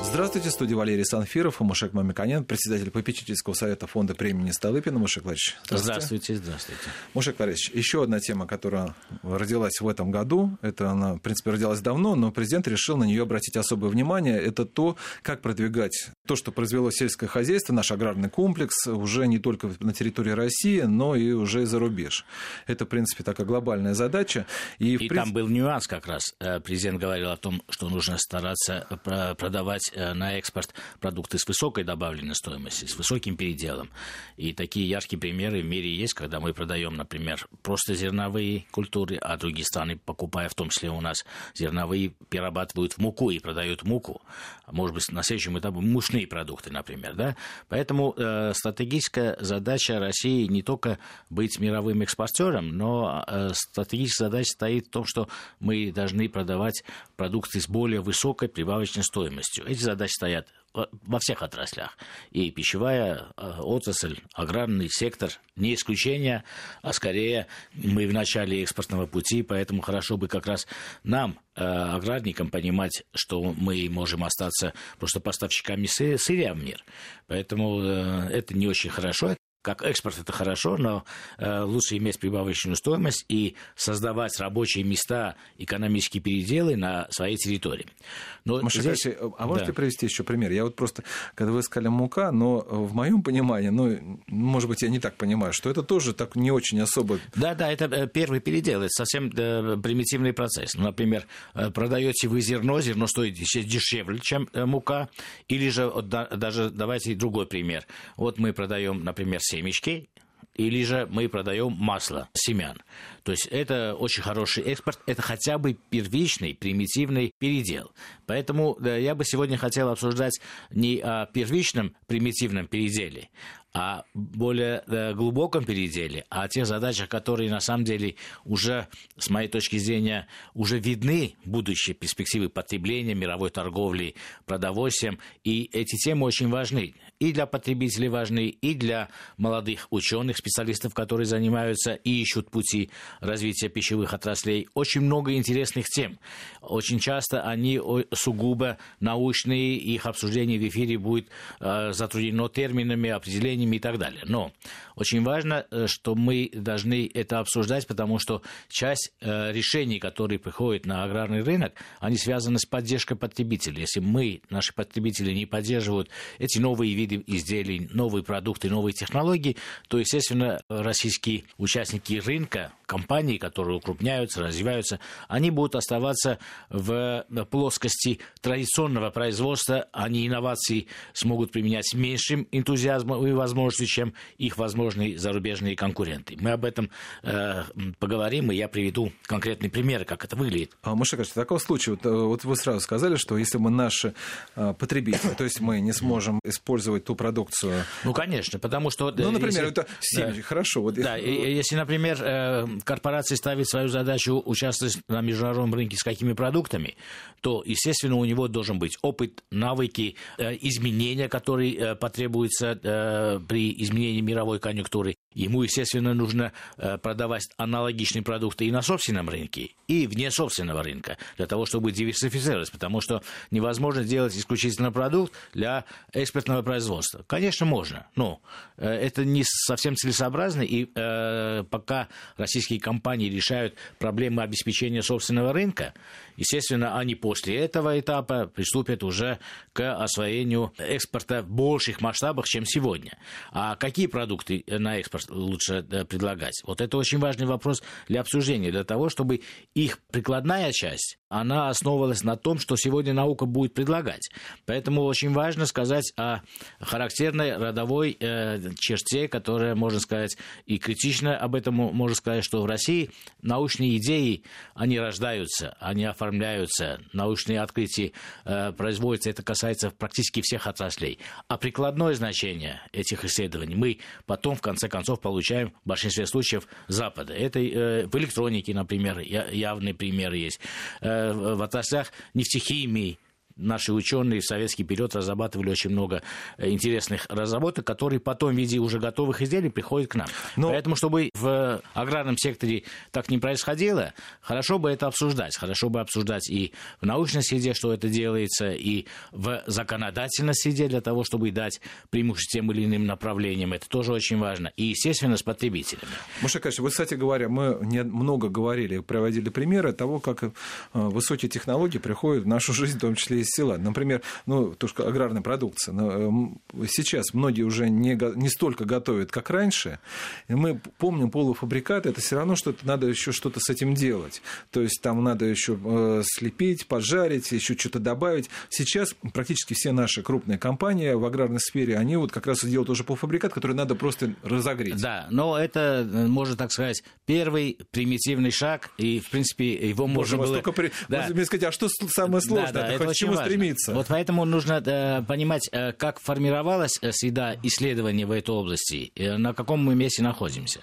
Здравствуйте, студия Валерий Санфиров и Мушек Мамиканян, председатель попечительского совета фонда премии Столыпина. Мушек Владимирович, здравствуйте. Здравствуйте, здравствуйте. Мушек Владимирович, еще одна тема, которая родилась в этом году, это она, в принципе, родилась давно, но президент решил на нее обратить особое внимание, это то, как продвигать то, что произвело сельское хозяйство, наш аграрный комплекс, уже не только на территории России, но и уже за рубеж. Это, в принципе, такая глобальная задача. И, и принципе... там был нюанс как раз. Э, президент говорил о том, что нужно стараться продавать Э, на экспорт продукты с высокой добавленной стоимостью, с высоким переделом. И такие яркие примеры в мире есть, когда мы продаем, например, просто зерновые культуры, а другие страны, покупая в том числе у нас зерновые, перерабатывают в муку и продают муку. Может быть, на следующем этапе мучные продукты, например. Да? Поэтому э, стратегическая задача России не только быть мировым экспортером, но э, стратегическая задача стоит в том, что мы должны продавать продукты с более высокой прибавочной стоимостью. Эти задачи стоят во всех отраслях. И пищевая э, отрасль, аграрный сектор не исключение, а скорее мы в начале экспортного пути, поэтому хорошо бы как раз нам, э, аграрникам, понимать, что мы можем остаться просто поставщиками сырья в мир. Поэтому э, это не очень хорошо как экспорт это хорошо, но э, лучше иметь прибавочную стоимость и создавать рабочие места, экономические переделы на своей территории. Но Маша, здесь... а можете да. привести еще пример? Я вот просто, когда вы сказали мука, но в моем понимании, ну, может быть, я не так понимаю, что это тоже так не очень особо... Да, да, это э, первый передел, это совсем э, примитивный процесс. Ну, например, э, продаете вы зерно, зерно стоит дешевле, чем мука, или же, даже давайте другой пример. Вот мы продаем, например, семечки, или же мы продаем масло семян. То есть это очень хороший экспорт, это хотя бы первичный, примитивный передел. Поэтому я бы сегодня хотел обсуждать не о первичном примитивном переделе, о более э, глубоком переделе, о тех задачах, которые на самом деле уже, с моей точки зрения, уже видны будущие перспективы потребления, мировой торговли продовольствием. И эти темы очень важны. И для потребителей важны, и для молодых ученых, специалистов, которые занимаются и ищут пути развития пищевых отраслей. Очень много интересных тем. Очень часто они сугубо научные, их обсуждение в эфире будет э, затруднено терминами, определениями ними и так далее. Но очень важно, э, что мы должны это обсуждать, потому что часть э, решений, которые приходят на аграрный рынок, они связаны с поддержкой потребителей. Если мы, наши потребители, не поддерживают эти новые виды изделий, новые продукты, новые технологии, то, естественно, российские участники рынка, компании, которые укрупняются, развиваются, они будут оставаться в плоскости традиционного производства, они инновации смогут применять с меньшим энтузиазмом и возможностью, чем их возможные зарубежные конкуренты. Мы об этом э, поговорим, и я приведу конкретный пример, как это выглядит. А, Маша, в таком случае, вот, э, вот вы сразу сказали, что если мы наши э, потребители, то есть мы не сможем использовать ту продукцию... Ну, конечно, потому что... Ну, например, если... это семьи, да. хорошо. Вот... Да, если, например, э, корпорация ставит свою задачу участвовать на международном рынке с какими продуктами, то, естественно, у него должен быть опыт, навыки, э, изменения, которые э, потребуются при изменении мировой конъюнктуры. Ему, естественно, нужно продавать аналогичные продукты и на собственном рынке, и вне собственного рынка, для того, чтобы диверсифицировать, потому что невозможно сделать исключительно продукт для экспортного производства. Конечно, можно, но это не совсем целесообразно, и пока российские компании решают проблемы обеспечения собственного рынка, естественно, они после этого этапа приступят уже к освоению экспорта в больших масштабах, чем сегодня. А какие продукты на экспорт лучше э, предлагать? Вот это очень важный вопрос для обсуждения, для того, чтобы их прикладная часть она основывалась на том, что сегодня наука будет предлагать. Поэтому очень важно сказать о характерной родовой э, черте, которая, можно сказать, и критично об этом можно сказать, что в России научные идеи, они рождаются, они оформляются, научные открытия э, производятся, это касается практически всех отраслей. А прикладное значение этих исследований мы потом, в конце концов, получаем в большинстве случаев Запада. Это э, в электронике, например, явные примеры есть. Э, в отраслях нефтехимии, наши ученые в советский период разрабатывали очень много интересных разработок, которые потом в виде уже готовых изделий приходят к нам. Но... Поэтому, чтобы в аграрном секторе так не происходило, хорошо бы это обсуждать. Хорошо бы обсуждать и в научной среде, что это делается, и в законодательной среде для того, чтобы дать преимущество тем или иным направлениям. Это тоже очень важно. И, естественно, с потребителями. Маша Кач, вы, кстати говоря, мы не много говорили, приводили примеры того, как э, высокие технологии приходят в нашу жизнь, в том числе из села. Например, ну, то, что аграрная продукция. Но э, сейчас многие уже не, не столько готовят, как раньше. И мы помним полуфабрикаты, это все равно что-то надо еще что-то с этим делать. То есть там надо еще э, слепить, поджарить, еще что-то добавить. Сейчас практически все наши крупные компании в аграрной сфере, они вот как раз делают уже полуфабрикат, который надо просто разогреть. Да, но это, можно так сказать, первый примитивный шаг, и, в принципе, его Боже, можно было... При... Да. Можно сказать, а что самое сложное? Да, да, это к чему важно. стремиться? Вот поэтому нужно э, понимать, э, как формировалась э, среда исследования в этой области, э, на каком мы месте находимся.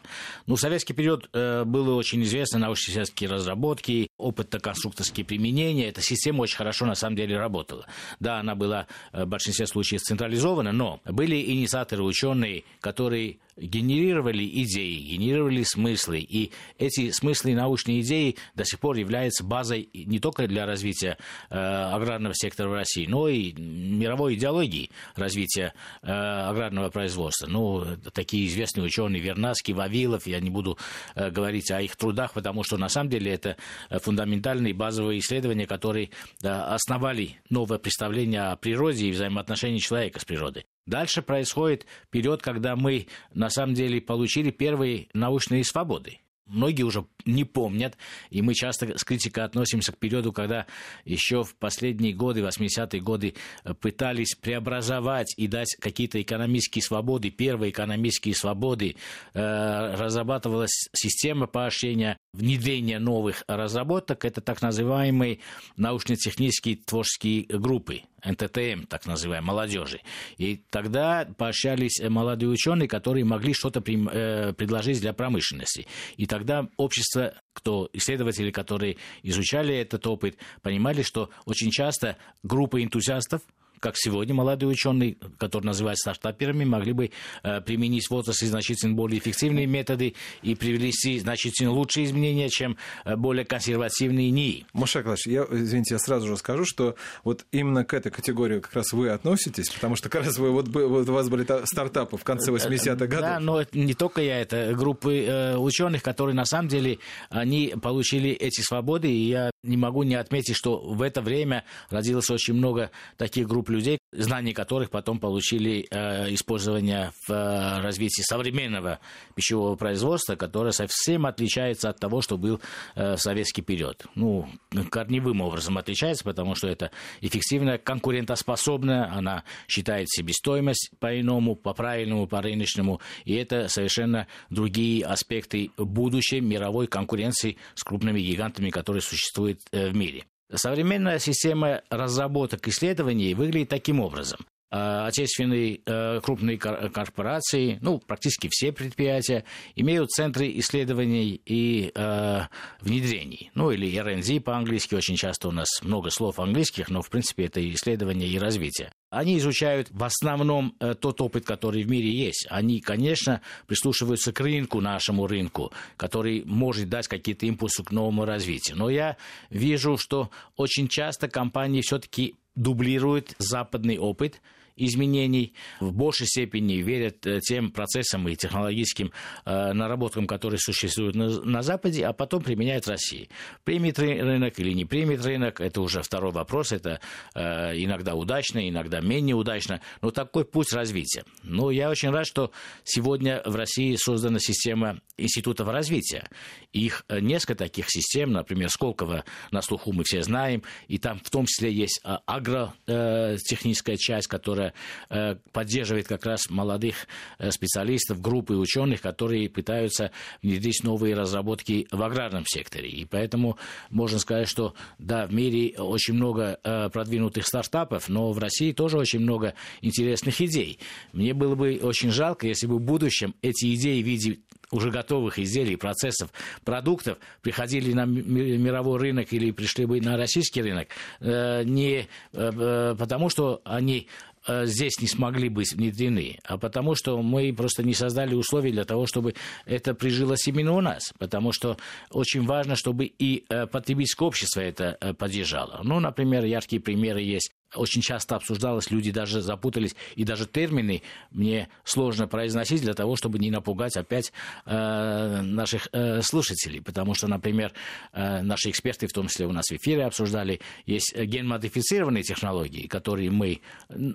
Ну, в советский период э, было очень известно научно-исследовательские разработки, опытно-конструкторские применения. Эта система очень хорошо, на самом деле, работала. Да, она была э, в большинстве случаев централизована, но были инициаторы, ученые, которые генерировали идеи, генерировали смыслы, и эти смыслы и научные идеи до сих пор являются базой не только для развития э, аграрного сектора в России, но и мировой идеологии развития э, аграрного производства. Ну, такие известные ученые Вернадский, Вавилов, я не буду э, говорить о их трудах, потому что на самом деле это фундаментальные базовые исследования, которые э, основали новое представление о природе и взаимоотношении человека с природой. Дальше происходит период, когда мы на самом деле получили первые научные свободы. Многие уже не помнят, и мы часто с критикой относимся к периоду, когда еще в последние годы, 80-е годы, э, пытались преобразовать и дать какие-то экономические свободы, первые экономические свободы, э, разрабатывалась система поощрения внедрения новых разработок, это так называемые научно-технические творческие группы, НТТМ, так называемой, молодежи. И тогда поощрялись молодые ученые, которые могли что-то э, предложить для промышленности. И тогда общество, кто исследователи, которые изучали этот опыт, понимали, что очень часто группы энтузиастов, как сегодня молодые ученые, которые называют стартаперами, могли бы э, применить в отрасли значительно более эффективные методы и привести значительно лучшие изменения, чем э, более консервативные НИИ. Маша Клаш, я, извините, я сразу же скажу, что вот именно к этой категории как раз вы относитесь, потому что как раз вы, вот, вот у вас были стартапы в конце 80-х э, годов. Да, но не только я, это группы э, ученых, которые на самом деле, они получили эти свободы, и я не могу не отметить, что в это время родилось очень много таких групп людей, знания которых потом получили э, использование в э, развитии современного пищевого производства, которое совсем отличается от того, что был э, советский период. Ну, корневым образом отличается, потому что это эффективная, конкурентоспособная, она считает себестоимость по-иному, по-правильному, по-рыночному, и это совершенно другие аспекты будущей мировой конкуренции с крупными гигантами, которые существуют э, в мире. Современная система разработок исследований выглядит таким образом. Э, отечественные э, крупные корпорации, ну, практически все предприятия, имеют центры исследований и э, внедрений. Ну, или R&D по-английски, очень часто у нас много слов английских, но, в принципе, это исследование и развитие. Они изучают в основном тот опыт, который в мире есть. Они, конечно, прислушиваются к рынку, нашему рынку, который может дать какие-то импульсы к новому развитию. Но я вижу, что очень часто компании все-таки дублируют западный опыт – изменений, в большей степени верят э, тем процессам и технологическим э, наработкам, которые существуют на, Западе, а потом применяют России. Примет рынок или не примет рынок, это уже второй вопрос, это э, иногда удачно, иногда менее удачно, но такой путь развития. Но я очень рад, что сегодня в России создана система институтов развития. Их несколько таких систем, например, Сколково на слуху мы все знаем, и там в том числе есть агротехническая часть, которая которая э, поддерживает как раз молодых э, специалистов, группы ученых, которые пытаются внедрить новые разработки в аграрном секторе. И поэтому можно сказать, что да, в мире очень много э, продвинутых стартапов, но в России тоже очень много интересных идей. Мне было бы очень жалко, если бы в будущем эти идеи в виде уже готовых изделий, процессов, продуктов приходили на мировой рынок или пришли бы на российский рынок, не потому, что они здесь не смогли быть внедрены, а потому что мы просто не создали условий для того, чтобы это прижилось именно у нас. Потому что очень важно, чтобы и потребительское общество это поддержало. Ну, например, яркие примеры есть очень часто обсуждалось, люди даже запутались, и даже термины мне сложно произносить для того, чтобы не напугать опять э, наших э, слушателей. Потому что, например, э, наши эксперты, в том числе у нас в эфире обсуждали, есть генмодифицированные технологии, которые мы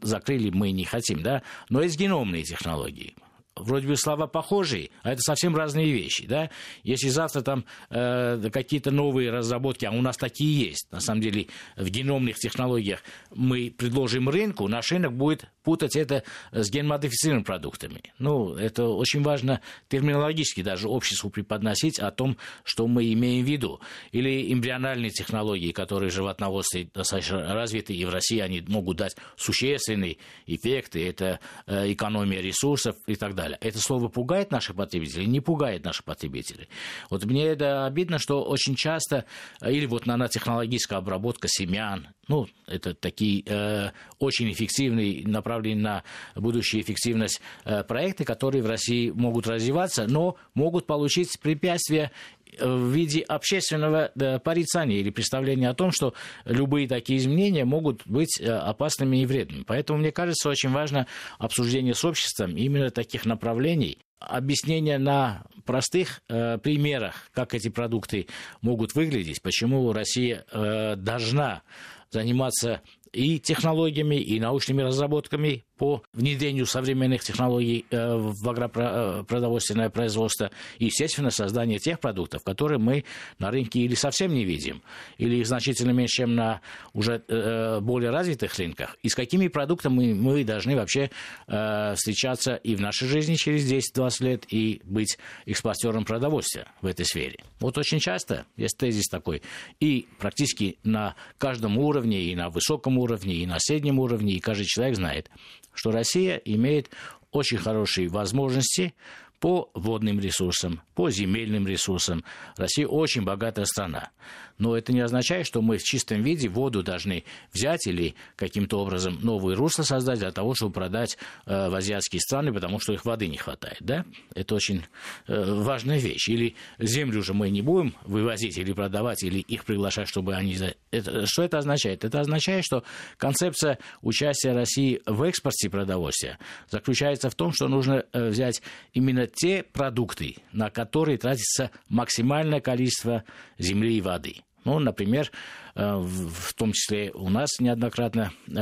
закрыли, мы не хотим, да, но есть геномные технологии вроде бы слова похожие, а это совсем разные вещи, да. Если завтра там э, какие-то новые разработки, а у нас такие есть, на самом деле в геномных технологиях мы предложим рынку, наш рынок будет путать это с генмодифицированными продуктами. Ну, это очень важно терминологически даже обществу преподносить о том, что мы имеем в виду. Или эмбриональные технологии, которые в животноводстве достаточно развиты, и в России они могут дать существенный эффект, и это э, экономия ресурсов и так далее. Это слово пугает наших потребителей? Не пугает наших потребителей. Вот мне это обидно, что очень часто, э, или вот нанотехнологическая обработка семян, ну, это такие э, очень эффективные, направленные на будущую эффективность э, проекты, которые в России могут развиваться, но могут получить препятствия в виде общественного порицания или представления о том, что любые такие изменения могут быть э, опасными и вредными. Поэтому, мне кажется, очень важно обсуждение с обществом именно таких направлений, объяснение на простых э, примерах, как эти продукты могут выглядеть, почему Россия э, должна заниматься и технологиями, и научными разработками по внедрению современных технологий э, в агропродовольственное производство и, естественно, создание тех продуктов, которые мы на рынке или совсем не видим, или их значительно меньше, чем на уже э, более развитых рынках. И с какими продуктами мы должны вообще э, встречаться и в нашей жизни через 10-20 лет, и быть экспортером продовольствия в этой сфере. Вот очень часто есть тезис такой, и практически на каждом уровне, и на высоком уровне, и на среднем уровне, и каждый человек знает, что Россия имеет очень хорошие возможности по водным ресурсам, по земельным ресурсам. Россия очень богатая страна. Но это не означает, что мы в чистом виде воду должны взять или каким-то образом новые русла создать для того, чтобы продать э, в азиатские страны, потому что их воды не хватает. Да? Это очень э, важная вещь. Или землю же мы не будем вывозить или продавать, или их приглашать, чтобы они... Это, что это означает? Это означает, что концепция участия России в экспорте продовольствия заключается в том, что нужно э, взять именно те продукты, на которые тратится максимальное количество земли и воды. Ну, например, э, в том числе у нас неоднократно э,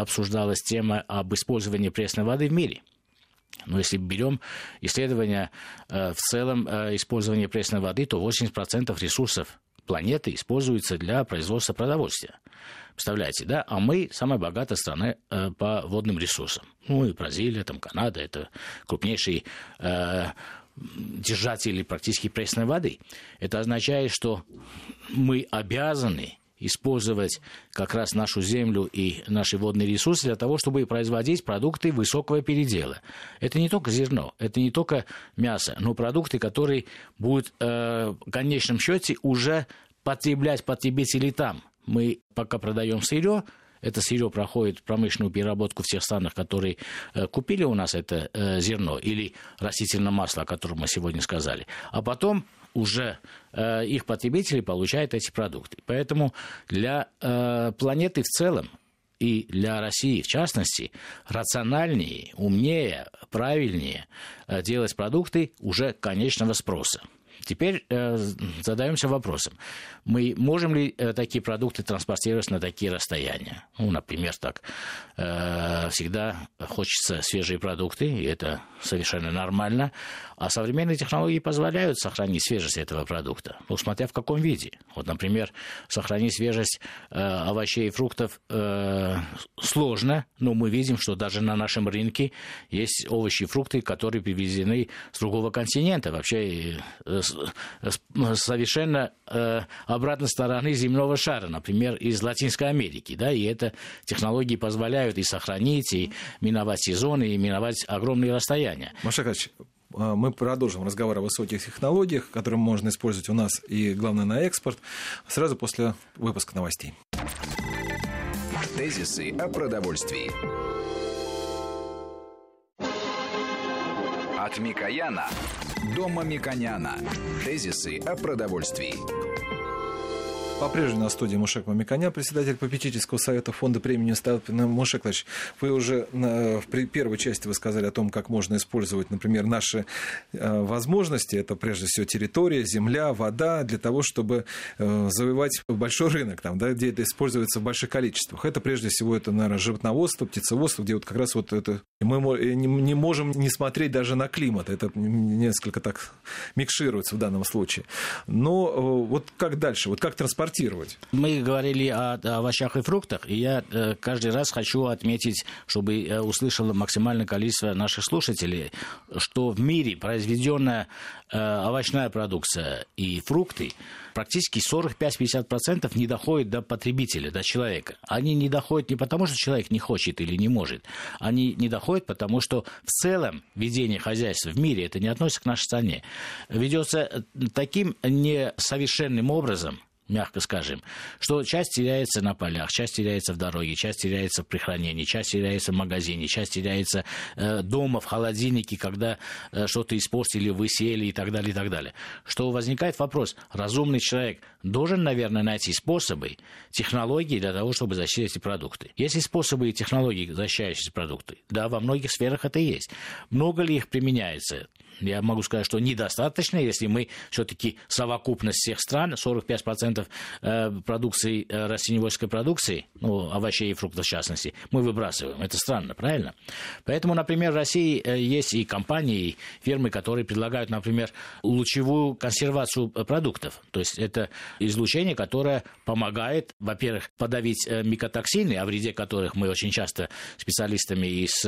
обсуждалась тема об использовании пресной воды в мире. Но если берем исследования э, в целом использования пресной воды, то 80% ресурсов планеты используется для производства продовольствия. Представляете, да? А мы самая богатая страна по водным ресурсам. Ну и Бразилия, там Канада, это крупнейшие держатели практически пресной воды. Это означает, что мы обязаны использовать как раз нашу землю и наши водные ресурсы для того, чтобы производить продукты высокого передела. Это не только зерно, это не только мясо, но продукты, которые будут э, в конечном счете уже потреблять потребители там. Мы пока продаем сырье, это сырье проходит промышленную переработку в тех странах, которые э, купили у нас это э, зерно или растительное масло, о котором мы сегодня сказали. А потом уже э, их потребители получают эти продукты. Поэтому для планеты в целом и для России в частности рациональнее, умнее, правильнее делать продукты уже конечного спроса. Теперь э, задаемся вопросом, мы можем ли э, такие продукты транспортировать на такие расстояния? Ну, например, так, э, всегда хочется свежие продукты, и это совершенно нормально, а современные технологии позволяют сохранить свежесть этого продукта, ну, смотря в каком виде. Вот, например, сохранить свежесть э, овощей и фруктов э, сложно, но мы видим, что даже на нашем рынке есть овощи и фрукты, которые привезены с другого континента, вообще э, совершенно э, обратной стороны земного шара, например, из Латинской Америки, да, и это технологии позволяют и сохранить, и миновать сезоны, и миновать огромные расстояния. Машакович, а, мы продолжим разговор о высоких технологиях, которые можно использовать у нас и, главное, на экспорт, сразу после выпуска новостей. Тезисы о продовольствии. От Микояна до Мамиконяна. Тезисы о продовольствии. По-прежнему на студии Мушек Мамиконян, председатель попечительского совета фонда премии Сталпина. Мушек Владимирович, вы уже на, в первой части вы сказали о том, как можно использовать, например, наши э, возможности. Это прежде всего территория, земля, вода, для того, чтобы э, завоевать большой рынок, там, да, где это используется в больших количествах. Это прежде всего, это, наверное, животноводство, птицеводство, где вот как раз вот это... Мы не можем не смотреть даже на климат. Это несколько так микшируется в данном случае. Но э, вот как дальше? Вот как транспортировать экспортировать. Мы говорили о, овощах и фруктах, и я э, каждый раз хочу отметить, чтобы э, услышало максимальное количество наших слушателей, что в мире произведенная э, овощная продукция и фрукты практически 45-50% не доходят до потребителя, до человека. Они не доходят не потому, что человек не хочет или не может. Они не доходят, потому что в целом ведение хозяйства в мире, это не относится к нашей стране, ведется таким несовершенным образом, мягко скажем, что часть теряется на полях, часть теряется в дороге, часть теряется при хранении, часть теряется в магазине, часть теряется э, дома, в холодильнике, когда э, что-то испортили, высели и так далее, и так далее. Что возникает вопрос, разумный человек должен, наверное, найти способы, технологии для того, чтобы защитить эти продукты. Есть ли способы и технологии, защищающие продукты? Да, во многих сферах это есть. Много ли их применяется? Я могу сказать, что недостаточно, если мы все-таки совокупность всех стран, 45% э, продукции, э, растениеводской продукции, ну, овощей и фруктов в частности, мы выбрасываем. Это странно, правильно? Поэтому, например, в России э, есть и компании, и фирмы, которые предлагают, например, лучевую консервацию продуктов. То есть это излучение, которое помогает, во-первых, подавить микотоксины, о вреде которых мы очень часто специалистами из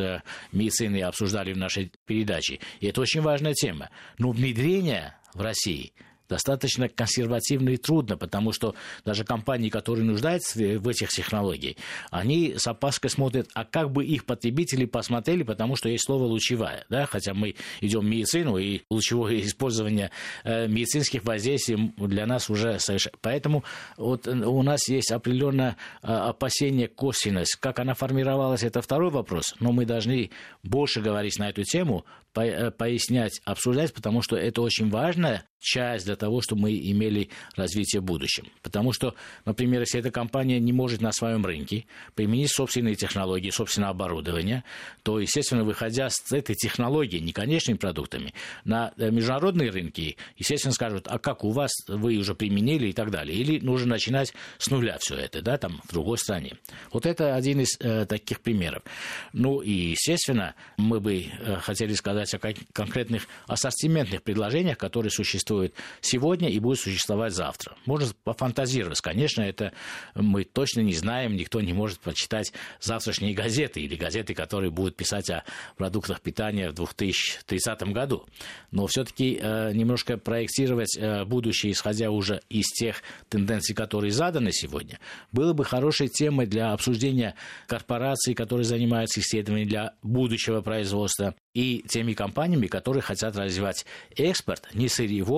медицины обсуждали в нашей передаче. И это очень важно важная тема. Но внедрение в России достаточно консервативно и трудно, потому что даже компании, которые нуждаются в этих технологиях, они с опаской смотрят, а как бы их потребители посмотрели, потому что есть слово «лучевая», да? хотя мы идем в медицину, и лучевое использование э, медицинских воздействий для нас уже совершенно... Поэтому вот у нас есть определенное э, опасение косвенность. Как она формировалась, это второй вопрос, но мы должны больше говорить на эту тему, э, пояснять, обсуждать, потому что это очень важная часть для того, чтобы мы имели развитие в будущем. Потому что, например, если эта компания не может на своем рынке применить собственные технологии, собственное оборудование, то, естественно, выходя с этой технологии, не конечными продуктами, на э, международные рынки, естественно, скажут, а как у вас, вы уже применили и так далее. Или нужно начинать с нуля все это, да, там, в другой стране. Вот это один из э, таких примеров. Ну и, естественно, мы бы э, хотели сказать о конкретных ассортиментных предложениях, которые существуют сегодня и будут существовать завтра. Можно пофантазировать. Конечно, это мы точно не знаем, никто не может прочитать завтрашние газеты или газеты, которые будут писать о продуктах питания в 2030 году. Но все-таки э, немножко проектировать э, будущее, исходя уже из тех тенденций, которые заданы сегодня, было бы хорошей темой для обсуждения корпораций, которые занимаются исследованием для будущего производства, и теми компаниями, которые хотят развивать экспорт, не сырьевой,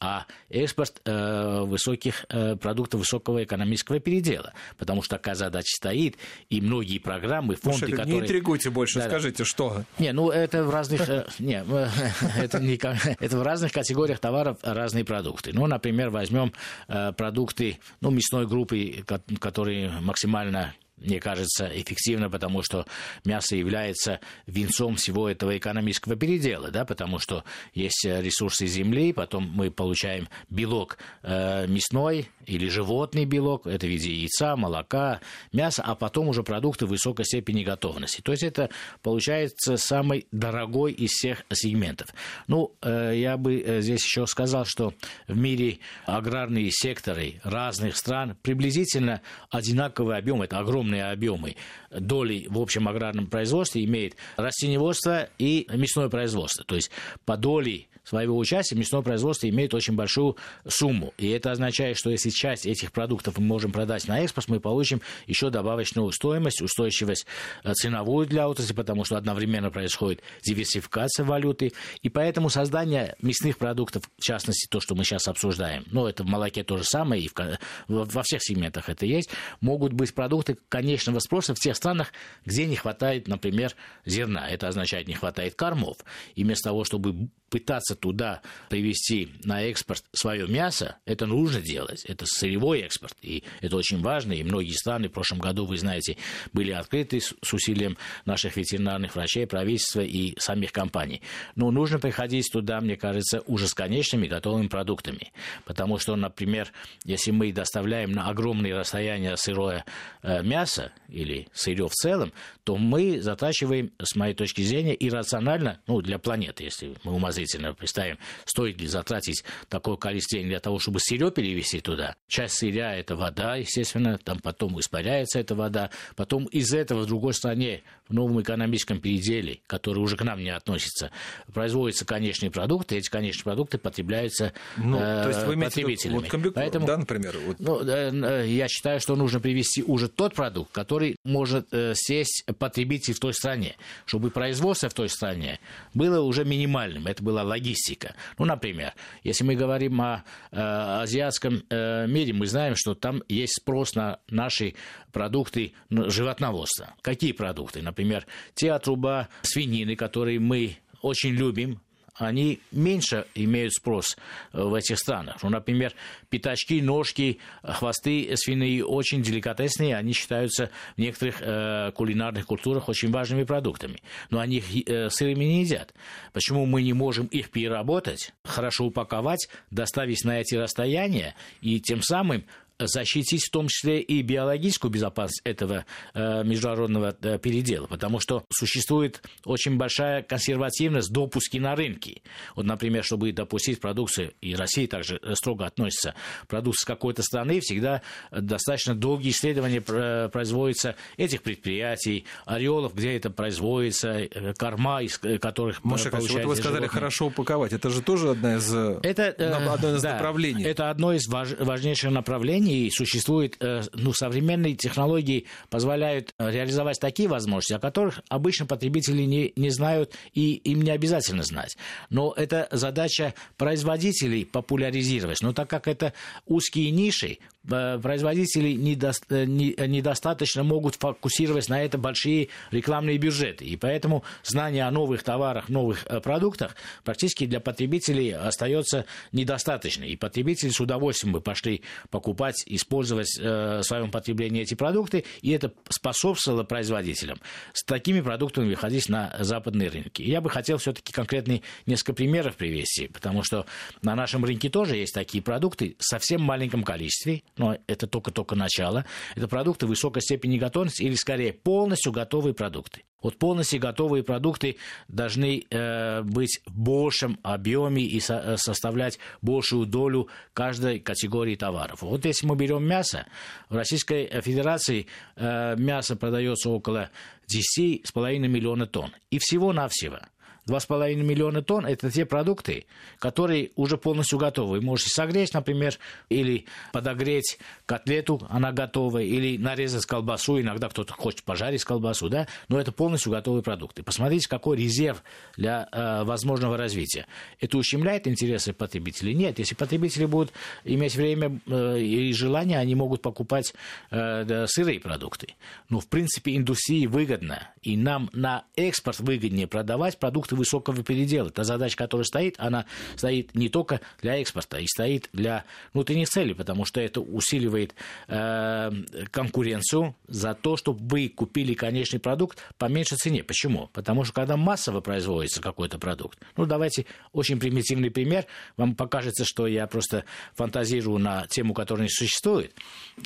а экспорт э, высоких э, продуктов высокого экономического передела. Потому что такая задача стоит, и многие программы, фонды, Слушай, которые... Не интригуйте больше, да, скажите, что? Не, ну это в разных... Э, не, это, не, это в разных категориях товаров разные продукты. Ну, например, возьмем э, продукты ну, мясной группы, которые максимально мне кажется, эффективно, потому что мясо является венцом всего этого экономического передела, да, потому что есть ресурсы земли, потом мы получаем белок э, мясной или животный белок, это в виде яйца, молока, мяса, а потом уже продукты высокой степени готовности. То есть это получается самый дорогой из всех сегментов. Ну, э, я бы э, здесь еще сказал, что в мире аграрные секторы разных стран приблизительно одинаковый объем, это огромные объемы доли в общем аграрном производстве имеет растениеводство и мясное производство. То есть по доле своего участия мясное производство имеет очень большую сумму. И это означает, что если часть этих продуктов мы можем продать на экспорт, мы получим еще добавочную стоимость, устойчивость э, ценовую для отрасли, потому что одновременно происходит диверсификация валюты. И поэтому создание мясных продуктов, в частности, то, что мы сейчас обсуждаем, но это в молоке то же самое, и в, во всех сегментах это есть, могут быть продукты конечного спроса в тех странах, где не хватает, например, зерна. Это означает, не хватает кормов. И вместо того, чтобы пытаться туда привезти на экспорт свое мясо, это нужно делать. Это сырьевой экспорт. И это очень важно. И многие страны в прошлом году, вы знаете, были открыты с усилием наших ветеринарных врачей, правительства и самих компаний. Но нужно приходить туда, мне кажется, уже с конечными готовыми продуктами. Потому что, например, если мы доставляем на огромные расстояния сырое э, мясо или сырье в целом, то мы затрачиваем, с моей точки зрения, иррационально, ну, для планеты, если мы умозрительно представим, стоит ли затратить такое количество денег для того, чтобы сырье перевести туда. Часть сырья – это вода, естественно, там потом испаряется эта вода, потом из этого в другой стране, в новом экономическом переделе, который уже к нам не относится, производятся конечные продукты, эти конечные продукты потребляются ну, э, то есть вы потребителями. Вот комбик... Поэтому, да, например? Вот... Ну, э, э, я считаю, что нужно привести уже тот продукт, который может э, сесть потребитель в той стране, чтобы производство в той стране было уже минимальным. Это была логистика. Ну, например, если мы говорим о э, азиатском э, мире, мы знаем, что там есть спрос на наши продукты животноводства. Какие продукты? Например, те отруба свинины, которые мы очень любим, они меньше имеют спрос э, в этих странах. Ну, например, пятачки, ножки, хвосты свиные очень деликатесные, они считаются в некоторых э, кулинарных культурах очень важными продуктами. Но они их э, сырыми не едят. Почему мы не можем их переработать, хорошо упаковать, доставить на эти расстояния и тем самым защитить в том числе и биологическую безопасность этого э, международного э, передела, потому что существует очень большая консервативность допуски на рынке. Вот, например, чтобы допустить продукцию, и Россия также строго относится продукции какой-то страны, всегда достаточно долгие исследования э, производятся этих предприятий, ореолов, где это производится, э, корма, из э, которых Маша, вот вы сказали, животные. хорошо упаковать, это же тоже одна из, это, одно из да, направлений. Это одно из важ, важнейших направлений, приложений существует, э, ну, современные технологии позволяют э, реализовать такие возможности, о которых обычно потребители не, не знают и им не обязательно знать. Но это задача производителей популяризировать. Но так как это узкие ниши, Э, производители э, недостаточно могут фокусировать на это большие рекламные бюджеты. И поэтому знание о новых товарах, новых продуктах практически для потребителей остается недостаточно. И потребители с удовольствием бы пошли покупать, использовать в своем потреблении эти продукты, и это способствовало производителям с такими продуктами выходить на западные рынки. Я бы хотел все-таки конкретные несколько примеров привести, потому что на нашем рынке тоже есть такие продукты в совсем маленьком количестве, но это только-только начало, это продукты высокой степени готовности или, скорее, полностью готовые продукты. Вот полностью готовые продукты должны э, быть в большем объеме и со, э, составлять большую долю каждой категории товаров. Вот если мы берем мясо, в Российской Федерации э, мясо продается около 10,5 миллиона тонн. И всего-навсего – 2,5 миллиона тонн – это те продукты, которые уже полностью готовы. Вы можете согреть, например, или подогреть котлету, она готовая, или нарезать колбасу, иногда кто-то хочет пожарить колбасу, да, но это полностью готовые продукты. Посмотрите, какой резерв для э, возможного развития. Это ущемляет интересы потребителей? Нет. Если потребители будут иметь время э, и желание, они могут покупать э, сырые продукты. Но, в принципе, индустрии выгодно, и нам на экспорт выгоднее продавать продукты продукты высокого передела. Та задача, которая стоит, она стоит не только для экспорта, и стоит для внутренних целей, потому что это усиливает э, конкуренцию за то, чтобы вы купили конечный продукт по меньшей цене. Почему? Потому что когда массово производится какой-то продукт, ну давайте очень примитивный пример, вам покажется, что я просто фантазирую на тему, которая не существует,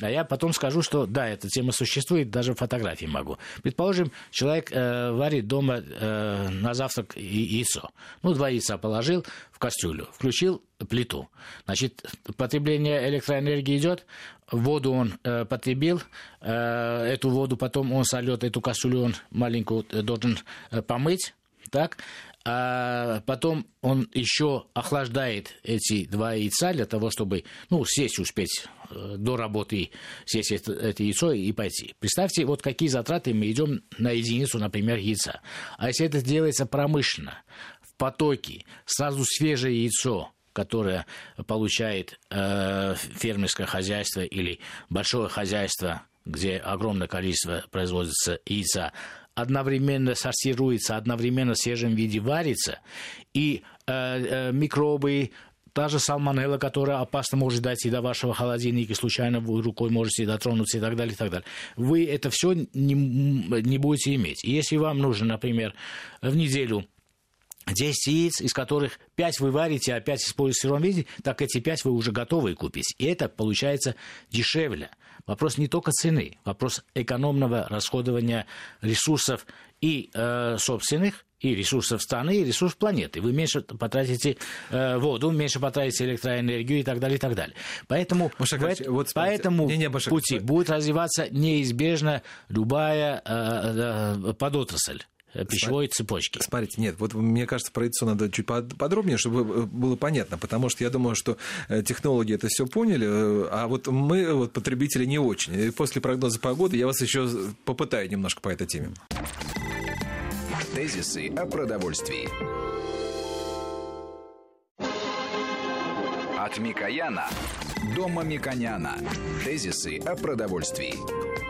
а я потом скажу, что да, эта тема существует, даже фотографии могу. Предположим, человек э, варит дома э, на завтрак яйцо. Ну, два яйца положил в кастрюлю, включил плиту. Значит, потребление электроэнергии идет, воду он э, потребил, э, эту воду потом он сольет, эту кастрюлю он маленькую э, должен э, помыть, так, а потом он еще охлаждает эти два яйца для того, чтобы, ну, сесть успеть э, до работы, сесть это, это яйцо и пойти. Представьте, вот какие затраты мы идем на единицу, например, яйца. А если это делается промышленно, в потоке, сразу свежее яйцо, которое получает э, фермерское хозяйство или большое хозяйство, где огромное количество производится яйца, одновременно сортируется, одновременно в свежем виде варится, и э, э, микробы, та же салмонелла, которая опасно может дойти до вашего холодильника, случайно вы рукой можете дотронуться и так далее, и так далее. Вы это все не, не будете иметь. Если вам нужно, например, в неделю 10 яиц, из которых 5 вы варите, а 5 используете в сыром виде, так эти 5 вы уже готовы купить. И это получается дешевле. Вопрос не только цены, вопрос экономного расходования ресурсов и э, собственных, и ресурсов страны, и ресурсов планеты. Вы меньше потратите э, воду, меньше потратите электроэнергию и так далее, и так далее. Поэтому Башакович, в, вот по этому не, не, пути будет развиваться неизбежно любая э, э, подотрасль. Э, пищевой Спар... цепочки. Смотрите, нет, вот мне кажется, про яйцо надо чуть подробнее, чтобы э, было понятно, потому что я думаю, что э, технологи это все поняли, а вот мы, вот потребители, не очень. И после прогноза погоды я вас еще попытаю немножко по этой теме. Тезисы о продовольствии. От Микояна до Мамиконяна. Тезисы о продовольствии.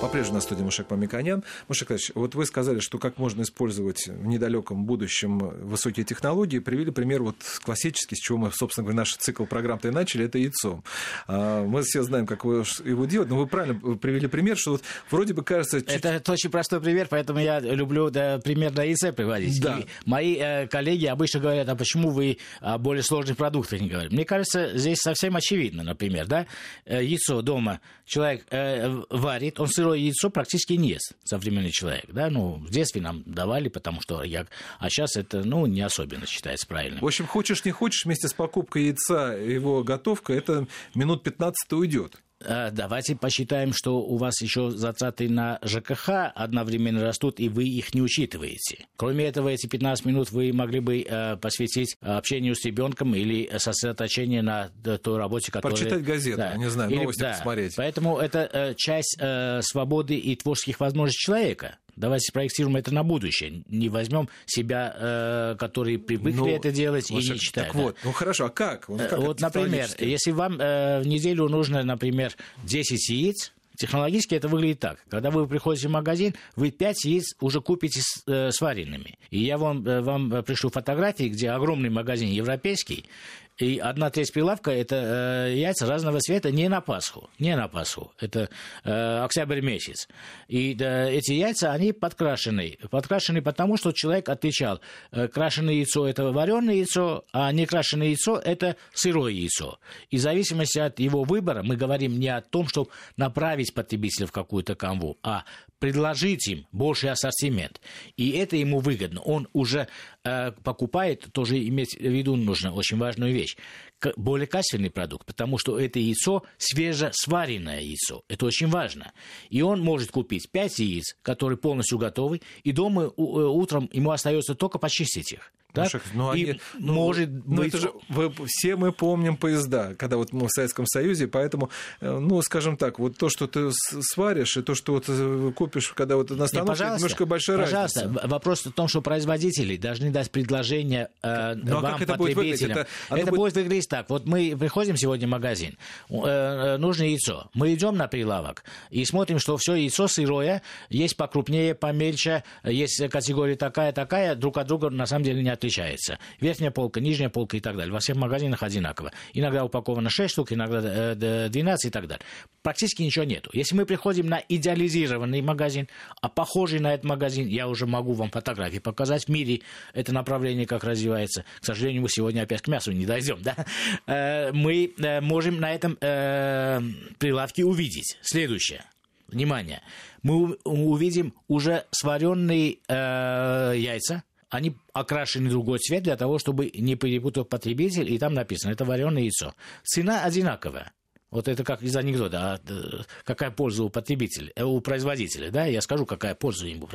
По-прежнему на студии Мушек Мамиканян. Мушек Ильич, вот вы сказали, что как можно использовать в недалеком будущем высокие технологии. Привели пример вот классический, с чего мы, собственно говоря, наш цикл программ-то и начали, это яйцо. А, мы все знаем, как его делать, но вы правильно привели пример, что вот вроде бы кажется... Чуть... Это, очень простой пример, поэтому я люблю да, пример на яйце приводить. Да. И мои э, коллеги обычно говорят, а почему вы о более сложных продуктах не говорите? Мне кажется, здесь совсем очевидно, например, да, э, яйцо дома человек э, варит, он сырое сырое яйцо практически не ест современный человек. Да? Ну, в детстве нам давали, потому что я... А сейчас это, ну, не особенно считается правильным. В общем, хочешь не хочешь, вместе с покупкой яйца его готовка, это минут 15 уйдет. Э, давайте посчитаем, что у вас еще затраты на ЖКХ одновременно растут, и вы их не учитываете. Кроме этого, эти 15 минут вы могли бы э, посвятить общению с ребенком или сосредоточению на той работе, которая... Прочитать газету, да. не знаю, или, новости да. посмотреть. Поэтому это э, часть свободы и творческих возможностей человека. Давайте спроектируем это на будущее. Не возьмем себя, э, которые привыкли ну, это делать, Маша, и не читаем. Так да. вот, ну хорошо, а как? Ну, как вот, например, если вам э, в неделю нужно, например, 10 яиц, Технологически это выглядит так. Когда вы приходите в магазин, вы 5 яиц уже купите с, э, сваренными. И я вам, э, вам пришлю фотографии, где огромный магазин европейский, и одна треть прилавка – это э, яйца разного цвета не на Пасху. Не на Пасху. Это э, октябрь месяц. И э, эти яйца, они подкрашены. Подкрашены потому, что человек отвечал, э, крашеное яйцо – это вареное яйцо, а не крашеное яйцо – это сырое яйцо. И в зависимости от его выбора мы говорим не о том, чтобы направить потребителя в какую-то канву, а предложить им больший ассортимент. И это ему выгодно. Он уже покупает, тоже иметь в виду нужно очень важную вещь, более качественный продукт, потому что это яйцо свежесваренное яйцо. Это очень важно. И он может купить 5 яиц, которые полностью готовы, и дома э, утром ему остается только почистить их. Да? Ну, Шах, ну, и они, ну, может ну, быть... это же, вы, все мы помним поезда, когда вот мы в Советском Союзе, поэтому, э, ну, скажем так, вот то, что ты сваришь, и то, что вот э, купишь, когда вот на остановке, Не, немножко большая пожалуйста. разница. Вопрос в том, что производители должны дать предложение э, ну, а вам, как это будет потребителям. выглядеть? Это, это будет... будет выглядеть так. Вот мы приходим сегодня в магазин, э, э, нужно яйцо. Мы идем на прилавок и смотрим, что все яйцо сырое, есть покрупнее, помельче, есть категория такая, такая, друг от друга на самом деле не отличается. Верхняя полка, нижняя полка и так далее. Во всех магазинах одинаково. Иногда упаковано 6 штук, иногда 12 и так далее. Практически ничего нету. Если мы приходим на идеализированный магазин, а похожий на этот магазин, я уже могу вам фотографии показать. В мире это направление как развивается. К сожалению, мы сегодня опять к мясу не дойдем. Да? Э, мы э, можем на этом э, прилавке увидеть следующее. Внимание. Мы увидим уже сваренные яйца, они окрашены другой цвет для того, чтобы не перепутал потребитель, и там написано, это вареное яйцо. Цена одинаковая. Вот это как из анекдота, а, э, какая польза у потребителя, э, у производителя, да, я скажу, какая польза ему.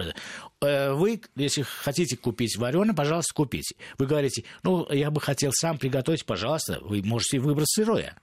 Э, вы, если хотите купить вареное, пожалуйста, купите. Вы говорите, ну, я бы хотел сам приготовить, пожалуйста, вы можете выбрать сырое.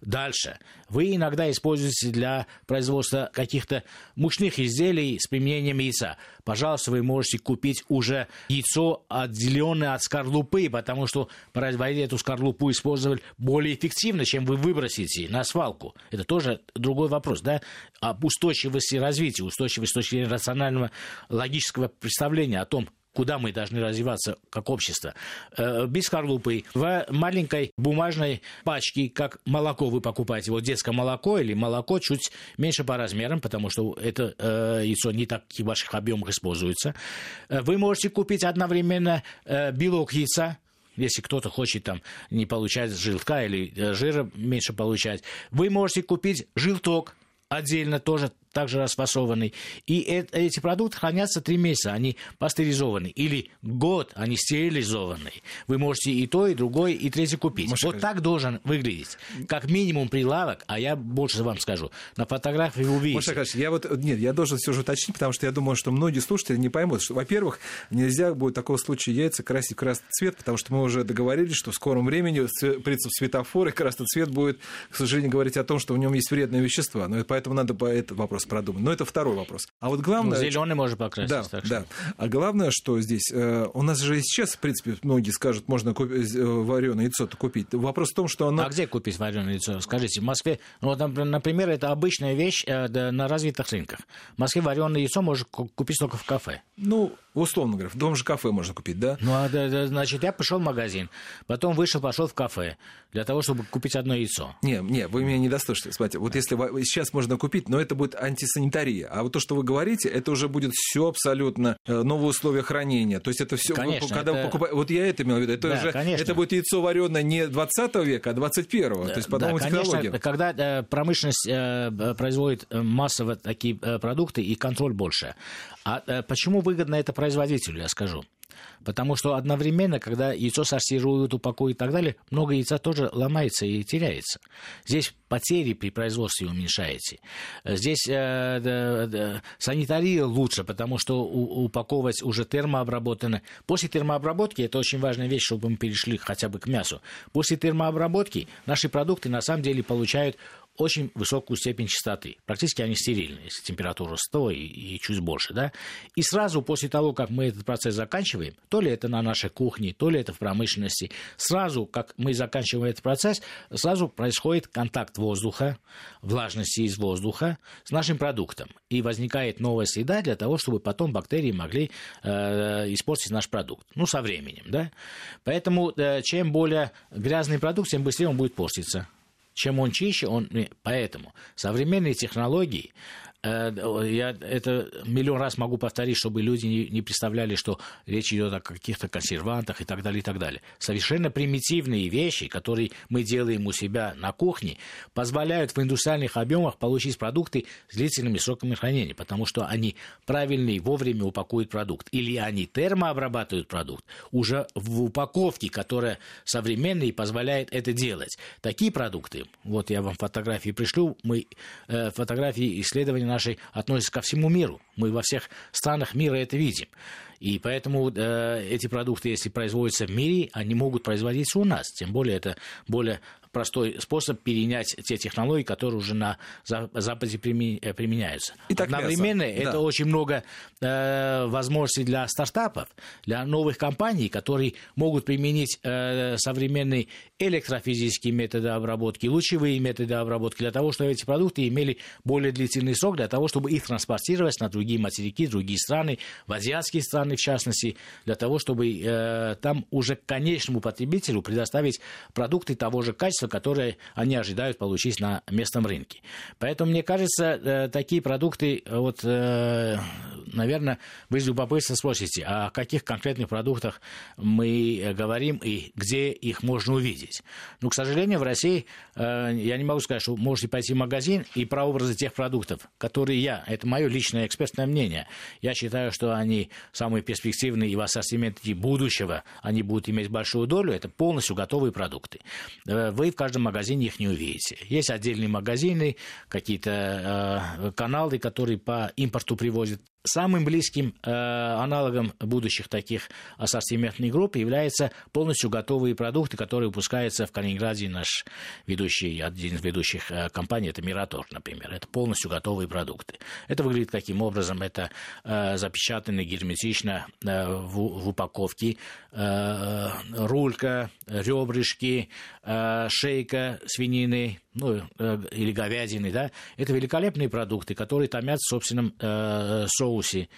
Дальше. Вы иногда используете для производства каких-то мучных изделий с применением яйца. Пожалуйста, вы можете купить уже яйцо, отделенное от скорлупы, потому что производители эту скорлупу использовали более эффективно, чем вы выбросите на свалку. Это тоже другой вопрос, да, об устойчивости развития, устойчивости с точки зрения рационального логического представления о том, куда мы должны развиваться как общество. Э, без скорлупы, в маленькой бумажной пачке, как молоко вы покупаете, вот детское молоко или молоко чуть меньше по размерам, потому что это э, яйцо не так в больших объемах используется. Э, вы можете купить одновременно белок яйца, если кто-то хочет там не получать желтка или жира меньше получать, вы можете купить желток отдельно тоже также расфасованный. И это, эти продукты хранятся три месяца, они пастеризованы. Или год, они стерилизованы. Вы можете и то, и другое, и третье купить. Маша, вот так должен выглядеть. Как минимум прилавок, а я больше вам скажу. На фотографии вы увидите. Маша я вот, нет, я должен все же уточнить, потому что я думаю, что многие слушатели не поймут, что, во-первых, нельзя будет такого случая яйца красить в красный цвет, потому что мы уже договорились, что в скором времени принцип светофора и красный цвет будет, к сожалению, говорить о том, что в нем есть вредные вещества. Но поэтому надо по этот вопрос вопрос продуман. Но это второй вопрос. А вот главное... Ну, зеленый можно покрасить. Да, так да. А главное, что здесь... Э, у нас же сейчас, в принципе, многие скажут, можно купить, э, вареное яйцо-то купить. Вопрос в том, что оно... А где купить вареное яйцо? Скажите, в Москве... Ну, вот, например, это обычная вещь э, на развитых рынках. В Москве вареное яйцо можно купить только в кафе. Ну, условно говоря, в том же кафе можно купить, да? Ну, а, да, значит, я пошел в магазин, потом вышел, пошел в кафе для того, чтобы купить одно яйцо. Не, не, вы меня не дослушали. Смотрите, вот если сейчас можно купить, но это будет антисанитария. А вот то, что вы говорите, это уже будет все абсолютно э, новые условия хранения. То есть это все, конечно, когда это... вы покупаете, вот я это имел в виду, это да, уже, конечно. это будет яйцо вареное не 20 века, а 21-го, то есть по новым да, технологиям. Конечно, когда э, промышленность э, производит массово такие продукты и контроль больше. А почему выгодно это производителю, я скажу? Потому что одновременно, когда яйцо сортируют, упакуют и так далее, много яйца тоже ломается и теряется. Здесь потери при производстве уменьшаете. Здесь э, да, да, санитария лучше, потому что у, упаковывать уже термообработано. После термообработки, это очень важная вещь, чтобы мы перешли хотя бы к мясу. После термообработки наши продукты на самом деле получают очень высокую степень чистоты. Практически они стерильны, если температура 100 и, и чуть больше. Да? И сразу после того, как мы этот процесс заканчиваем, то ли это на нашей кухне, то ли это в промышленности, сразу, как мы заканчиваем этот процесс, сразу происходит контакт воздуха, влажности из воздуха с нашим продуктом. И возникает новая среда для того, чтобы потом бактерии могли э, испортить наш продукт. Ну, со временем. Да? Поэтому э, чем более грязный продукт, тем быстрее он будет портиться чем он чище, он... Поэтому современные технологии я это миллион раз могу повторить, чтобы люди не представляли, что речь идет о каких-то консервантах и так далее, и так далее. Совершенно примитивные вещи, которые мы делаем у себя на кухне, позволяют в индустриальных объемах получить продукты с длительными сроками хранения, потому что они правильно и вовремя упакуют продукт. Или они термообрабатывают продукт уже в упаковке, которая современная и позволяет это делать. Такие продукты, вот я вам фотографии пришлю, мы э, фотографии исследования нашей относятся ко всему миру. Мы во всех странах мира это видим. И поэтому э, эти продукты, если производятся в мире, они могут производиться у нас. Тем более это более простой способ перенять те технологии, которые уже на Западе э, применяются. Итак, Одновременно мясо. это да. очень много э, возможностей для стартапов, для новых компаний, которые могут применить э, современные электрофизические методы обработки, лучевые методы обработки, для того, чтобы эти продукты имели более длительный срок, для того, чтобы их транспортировать на другие материки, другие страны, в азиатские страны в частности, для того, чтобы э, там уже конечному потребителю предоставить продукты того же качества, которые они ожидают получить на местном рынке. Поэтому, мне кажется, э, такие продукты, вот, э, наверное, вы из любопытства спросите, о каких конкретных продуктах мы говорим и где их можно увидеть видеть. Но, к сожалению, в России э, я не могу сказать, что можете пойти в магазин и прообразы тех продуктов, которые я, это мое личное экспертное мнение, я считаю, что они самые перспективные и в ассортименте будущего, они будут иметь большую долю, это полностью готовые продукты. Э, в каждом магазине их не увидите. Есть отдельные магазины, какие-то э, каналы, которые по импорту привозят Самым близким э, аналогом будущих таких ассортиментных групп являются полностью готовые продукты, которые выпускаются в Калининграде наш ведущий, один из ведущих э, компаний, это Миратор, например. Это полностью готовые продукты. Это выглядит каким образом? Это э, запечатаны герметично э, в, в упаковке э, рулька, ребрышки, э, шейка свинины, ну, э, или говядины, да, это великолепные продукты, которые томят в собственном э, соусе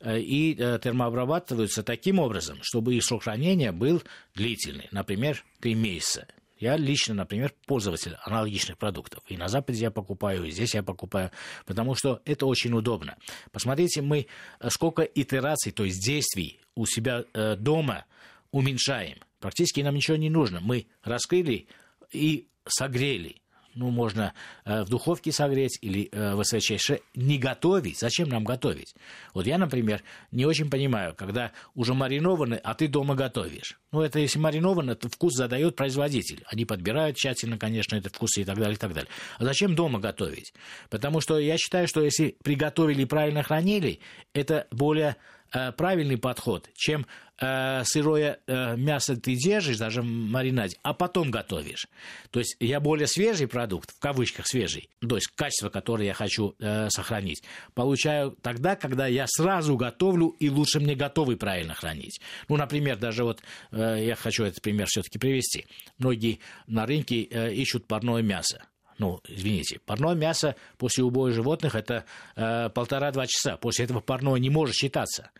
э, и термообрабатываются таким образом, чтобы их срок хранения был длительный, например, 3 месяца. Я лично, например, пользователь аналогичных продуктов. И на Западе я покупаю, и здесь я покупаю, потому что это очень удобно. Посмотрите, мы сколько итераций, то есть действий у себя дома уменьшаем. Практически нам ничего не нужно. Мы раскрыли и согрели ну, можно э, в духовке согреть или э, в СВЧ, не готовить. Зачем нам готовить? Вот я, например, не очень понимаю, когда уже маринованы, а ты дома готовишь. Ну, это если мариновано, то вкус задает производитель. Они подбирают тщательно, конечно, этот вкус и так далее, и так далее. А зачем дома готовить? Потому что я считаю, что если приготовили и правильно хранили, это более Э, правильный подход, чем э, сырое э, мясо ты держишь, даже в маринаде, а потом готовишь. То есть я более свежий продукт, в кавычках свежий, то есть качество, которое я хочу э, сохранить, получаю тогда, когда я сразу готовлю, и лучше мне готовый правильно хранить. Ну, например, даже вот э, я хочу этот пример все-таки привести. Многие на рынке э, ищут парное мясо ну, извините, парное мясо после убоя животных это э, полтора-два часа. После этого парное не может считаться.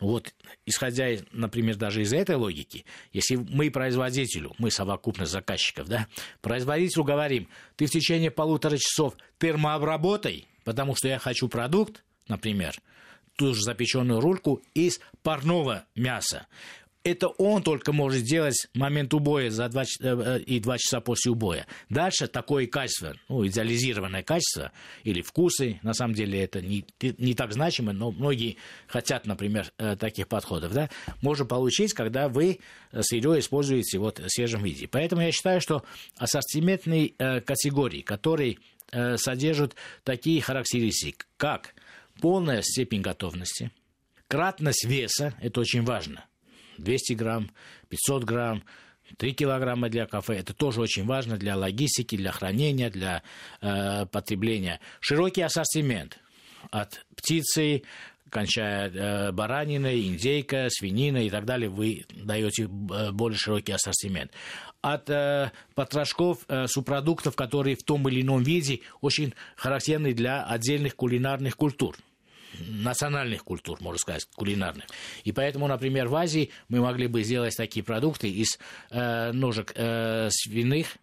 Ну вот, исходя, например, даже из этой логики, если мы производителю, мы совокупность заказчиков, да, производителю говорим, ты в течение полутора часов термообработай, потому что я хочу продукт, например, ту же запеченную рульку из парного мяса это он только может сделать момент убоя за 2, э, и 2 часа после убоя. Дальше такое качество, ну, идеализированное качество или вкусы, на самом деле это не, не так значимо, но многие хотят, например, э, таких подходов, да, можно получить, когда вы сырье используете вот в свежем виде. Поэтому я считаю, что ассортиментные э, категории, которые содержат такие характеристики, как полная степень готовности, кратность веса, это очень важно, 200 грамм, 500 грамм, 3 килограмма для кафе. Это тоже очень важно для логистики, для хранения, для э, потребления. Широкий ассортимент от птицы, кончая э, бараниной, индейка, свинина и так далее, вы даете э, более широкий ассортимент. От э, потрошков, э, субпродуктов, которые в том или ином виде очень характерны для отдельных кулинарных культур национальных культур, можно сказать, кулинарных. И поэтому, например, в Азии мы могли бы сделать такие продукты из э, ножек э, свиных,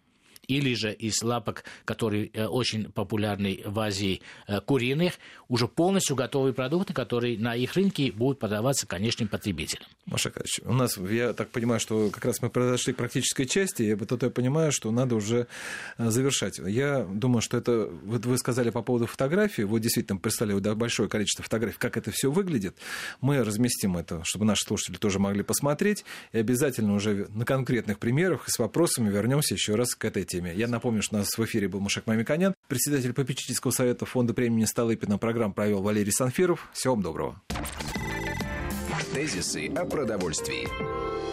или же из лапок, которые э, очень популярны в Азии, э, куриных, уже полностью готовые продукты, которые на их рынке будут продаваться конечным потребителям. Маша Кач, у нас, я так понимаю, что как раз мы подошли к практической части, и вот это я понимаю, что надо уже э, завершать. Я думаю, что это, вот вы сказали по поводу фотографии, вот действительно да, большое количество фотографий, как это все выглядит. Мы разместим это, чтобы наши слушатели тоже могли посмотреть, и обязательно уже на конкретных примерах с вопросами вернемся еще раз к этой теме. Теме. Я напомню, что у нас в эфире был Мушек Мамиканян, председатель попечительского совета фонда премии Столыпина. Программу провел Валерий Санфиров. Всего вам доброго. Тезисы о продовольствии.